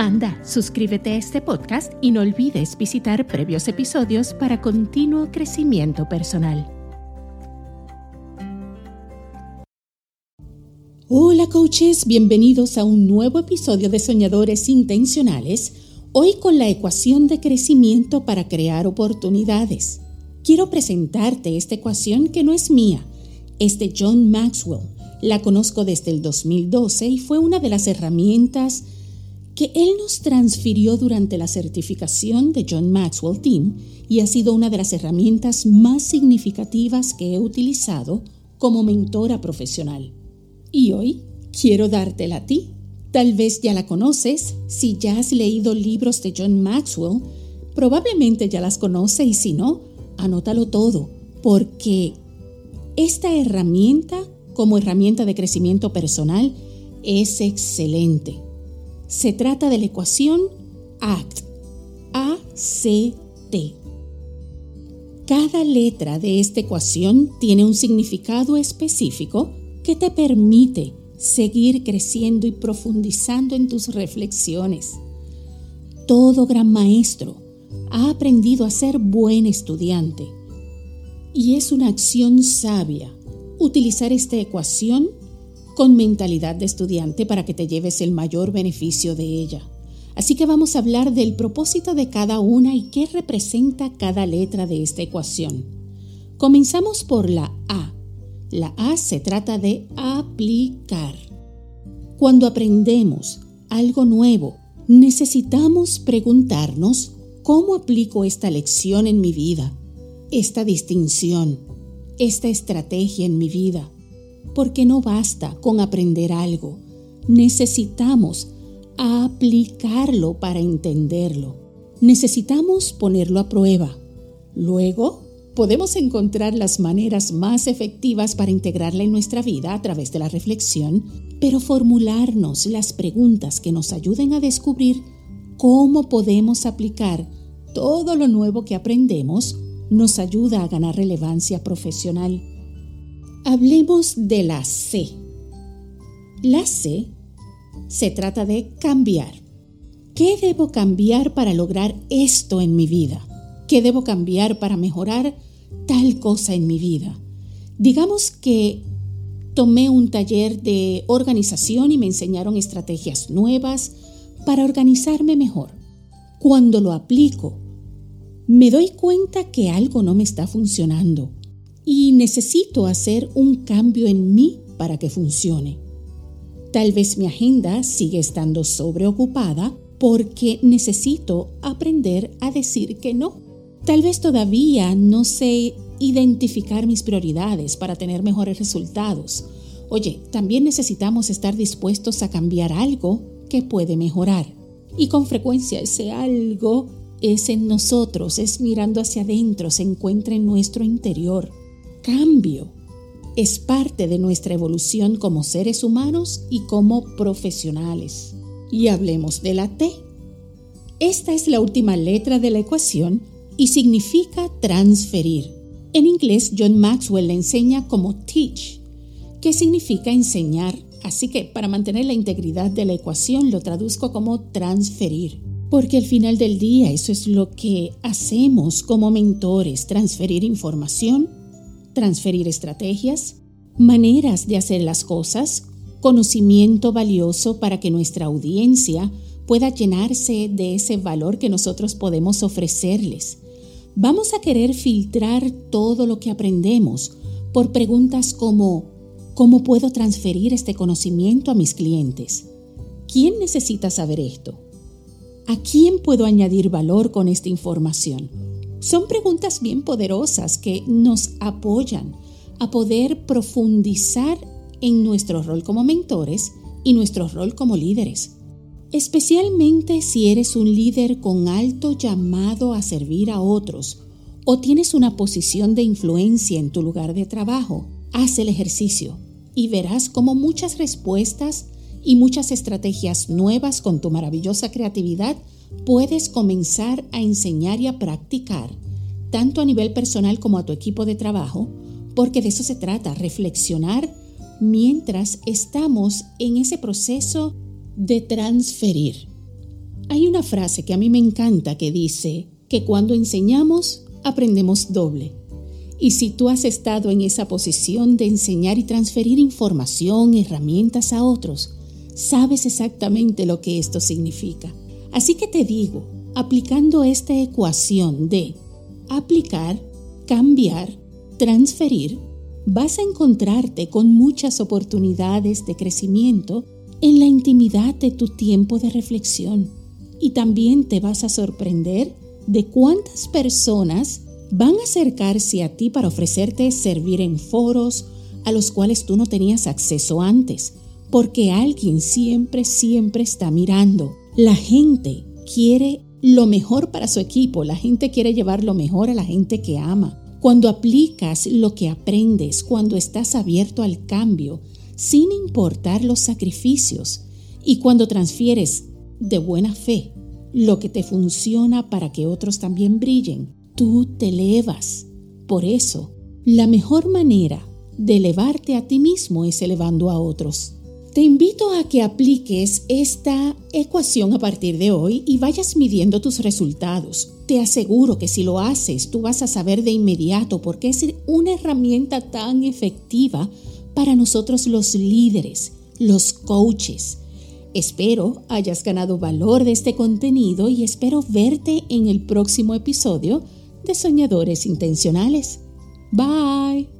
Anda, suscríbete a este podcast y no olvides visitar previos episodios para continuo crecimiento personal. Hola coaches, bienvenidos a un nuevo episodio de Soñadores Intencionales, hoy con la ecuación de crecimiento para crear oportunidades. Quiero presentarte esta ecuación que no es mía, es de John Maxwell. La conozco desde el 2012 y fue una de las herramientas que él nos transfirió durante la certificación de John Maxwell Team y ha sido una de las herramientas más significativas que he utilizado como mentora profesional. Y hoy quiero dártela a ti. Tal vez ya la conoces, si ya has leído libros de John Maxwell, probablemente ya las conoces y si no, anótalo todo, porque esta herramienta como herramienta de crecimiento personal es excelente. Se trata de la ecuación ACT, A-C-T. Cada letra de esta ecuación tiene un significado específico que te permite seguir creciendo y profundizando en tus reflexiones. Todo gran maestro ha aprendido a ser buen estudiante y es una acción sabia utilizar esta ecuación con mentalidad de estudiante para que te lleves el mayor beneficio de ella. Así que vamos a hablar del propósito de cada una y qué representa cada letra de esta ecuación. Comenzamos por la A. La A se trata de aplicar. Cuando aprendemos algo nuevo, necesitamos preguntarnos cómo aplico esta lección en mi vida, esta distinción, esta estrategia en mi vida porque no basta con aprender algo, necesitamos aplicarlo para entenderlo. Necesitamos ponerlo a prueba. Luego, podemos encontrar las maneras más efectivas para integrarla en nuestra vida a través de la reflexión, pero formularnos las preguntas que nos ayuden a descubrir cómo podemos aplicar todo lo nuevo que aprendemos nos ayuda a ganar relevancia profesional. Hablemos de la C. La C se trata de cambiar. ¿Qué debo cambiar para lograr esto en mi vida? ¿Qué debo cambiar para mejorar tal cosa en mi vida? Digamos que tomé un taller de organización y me enseñaron estrategias nuevas para organizarme mejor. Cuando lo aplico, me doy cuenta que algo no me está funcionando y necesito hacer un cambio en mí para que funcione. Tal vez mi agenda sigue estando sobreocupada porque necesito aprender a decir que no. Tal vez todavía no sé identificar mis prioridades para tener mejores resultados. Oye, también necesitamos estar dispuestos a cambiar algo que puede mejorar. Y con frecuencia ese algo es en nosotros, es mirando hacia adentro, se encuentra en nuestro interior cambio es parte de nuestra evolución como seres humanos y como profesionales. Y hablemos de la T. Esta es la última letra de la ecuación y significa transferir. En inglés, John Maxwell le enseña como teach, que significa enseñar. Así que para mantener la integridad de la ecuación lo traduzco como transferir. Porque al final del día eso es lo que hacemos como mentores, transferir información transferir estrategias, maneras de hacer las cosas, conocimiento valioso para que nuestra audiencia pueda llenarse de ese valor que nosotros podemos ofrecerles. Vamos a querer filtrar todo lo que aprendemos por preguntas como ¿cómo puedo transferir este conocimiento a mis clientes? ¿Quién necesita saber esto? ¿A quién puedo añadir valor con esta información? Son preguntas bien poderosas que nos apoyan a poder profundizar en nuestro rol como mentores y nuestro rol como líderes. Especialmente si eres un líder con alto llamado a servir a otros o tienes una posición de influencia en tu lugar de trabajo, haz el ejercicio y verás cómo muchas respuestas y muchas estrategias nuevas con tu maravillosa creatividad puedes comenzar a enseñar y a practicar, tanto a nivel personal como a tu equipo de trabajo, porque de eso se trata, reflexionar mientras estamos en ese proceso de transferir. Hay una frase que a mí me encanta que dice que cuando enseñamos, aprendemos doble. Y si tú has estado en esa posición de enseñar y transferir información, herramientas a otros, sabes exactamente lo que esto significa. Así que te digo, aplicando esta ecuación de aplicar, cambiar, transferir, vas a encontrarte con muchas oportunidades de crecimiento en la intimidad de tu tiempo de reflexión. Y también te vas a sorprender de cuántas personas van a acercarse a ti para ofrecerte servir en foros a los cuales tú no tenías acceso antes, porque alguien siempre, siempre está mirando. La gente quiere lo mejor para su equipo, la gente quiere llevar lo mejor a la gente que ama. Cuando aplicas lo que aprendes, cuando estás abierto al cambio, sin importar los sacrificios, y cuando transfieres de buena fe lo que te funciona para que otros también brillen, tú te elevas. Por eso, la mejor manera de elevarte a ti mismo es elevando a otros. Te invito a que apliques esta ecuación a partir de hoy y vayas midiendo tus resultados. Te aseguro que si lo haces, tú vas a saber de inmediato porque es una herramienta tan efectiva para nosotros los líderes, los coaches, Espero hayas ganado valor de este contenido y espero verte en el próximo episodio de Soñadores Intencionales. Bye.